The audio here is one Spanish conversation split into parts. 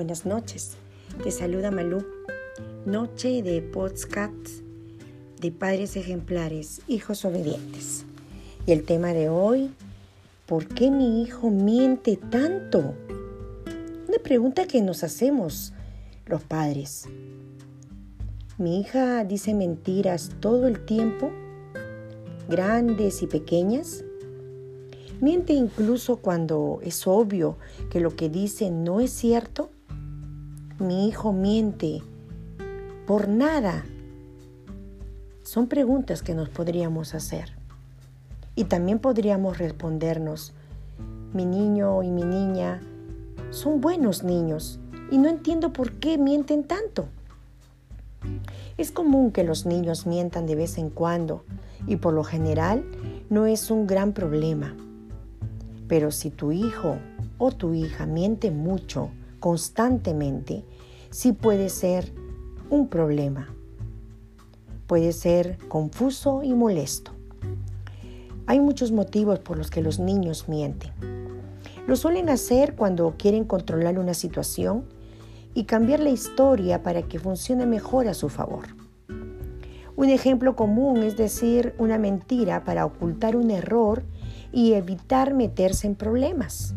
Buenas noches. Te saluda Malú. Noche de podcasts de padres ejemplares, hijos obedientes. Y el tema de hoy, ¿por qué mi hijo miente tanto? Una pregunta que nos hacemos los padres. Mi hija dice mentiras todo el tiempo, grandes y pequeñas. ¿Miente incluso cuando es obvio que lo que dice no es cierto? Mi hijo miente por nada. Son preguntas que nos podríamos hacer. Y también podríamos respondernos, mi niño y mi niña son buenos niños y no entiendo por qué mienten tanto. Es común que los niños mientan de vez en cuando y por lo general no es un gran problema. Pero si tu hijo o tu hija miente mucho, constantemente, sí puede ser un problema. Puede ser confuso y molesto. Hay muchos motivos por los que los niños mienten. Lo suelen hacer cuando quieren controlar una situación y cambiar la historia para que funcione mejor a su favor. Un ejemplo común es decir una mentira para ocultar un error y evitar meterse en problemas.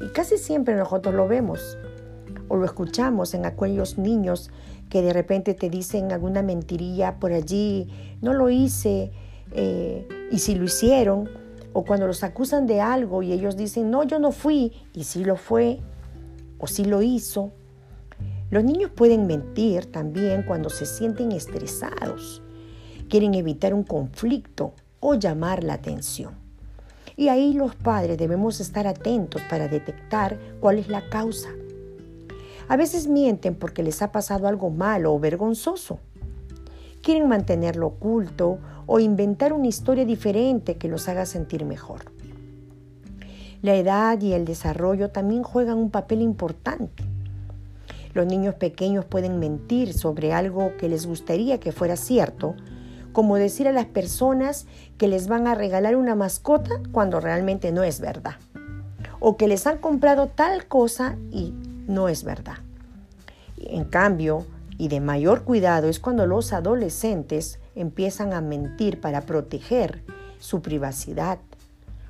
Y casi siempre nosotros lo vemos o lo escuchamos en aquellos niños que de repente te dicen alguna mentirilla por allí, no lo hice, eh, y si lo hicieron, o cuando los acusan de algo y ellos dicen, no, yo no fui, y si lo fue, o si lo hizo. Los niños pueden mentir también cuando se sienten estresados, quieren evitar un conflicto o llamar la atención. Y ahí los padres debemos estar atentos para detectar cuál es la causa. A veces mienten porque les ha pasado algo malo o vergonzoso. Quieren mantenerlo oculto o inventar una historia diferente que los haga sentir mejor. La edad y el desarrollo también juegan un papel importante. Los niños pequeños pueden mentir sobre algo que les gustaría que fuera cierto como decir a las personas que les van a regalar una mascota cuando realmente no es verdad. O que les han comprado tal cosa y no es verdad. En cambio, y de mayor cuidado es cuando los adolescentes empiezan a mentir para proteger su privacidad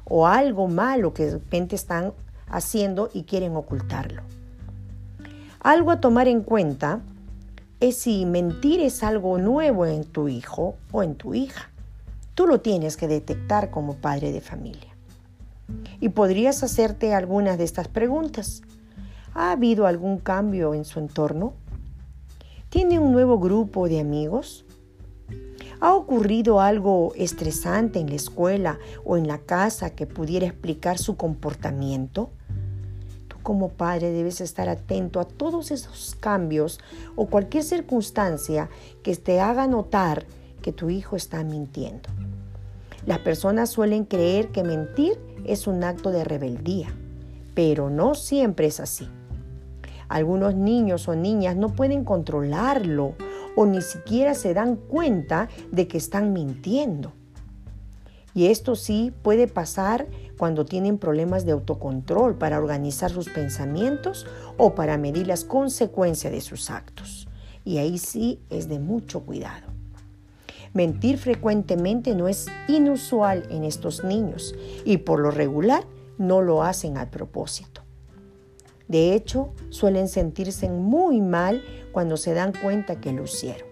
o algo malo que de repente están haciendo y quieren ocultarlo. Algo a tomar en cuenta es si mentir es algo nuevo en tu hijo o en tu hija. Tú lo tienes que detectar como padre de familia. Y podrías hacerte algunas de estas preguntas. ¿Ha habido algún cambio en su entorno? ¿Tiene un nuevo grupo de amigos? ¿Ha ocurrido algo estresante en la escuela o en la casa que pudiera explicar su comportamiento? Como padre debes estar atento a todos esos cambios o cualquier circunstancia que te haga notar que tu hijo está mintiendo. Las personas suelen creer que mentir es un acto de rebeldía, pero no siempre es así. Algunos niños o niñas no pueden controlarlo o ni siquiera se dan cuenta de que están mintiendo. Y esto sí puede pasar cuando tienen problemas de autocontrol para organizar sus pensamientos o para medir las consecuencias de sus actos. Y ahí sí es de mucho cuidado. Mentir frecuentemente no es inusual en estos niños y por lo regular no lo hacen al propósito. De hecho, suelen sentirse muy mal cuando se dan cuenta que lo hicieron.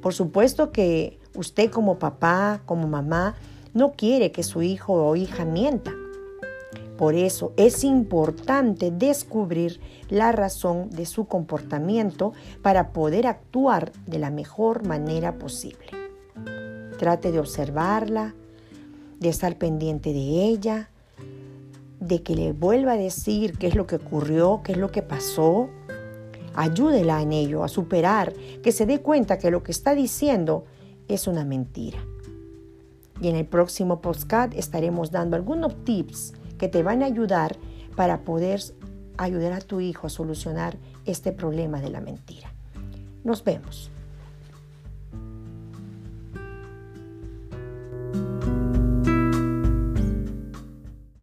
Por supuesto que usted como papá, como mamá, no quiere que su hijo o hija mienta. Por eso es importante descubrir la razón de su comportamiento para poder actuar de la mejor manera posible. Trate de observarla, de estar pendiente de ella, de que le vuelva a decir qué es lo que ocurrió, qué es lo que pasó. Ayúdela en ello, a superar, que se dé cuenta que lo que está diciendo es una mentira. Y en el próximo podcast estaremos dando algunos tips que te van a ayudar para poder ayudar a tu hijo a solucionar este problema de la mentira. Nos vemos.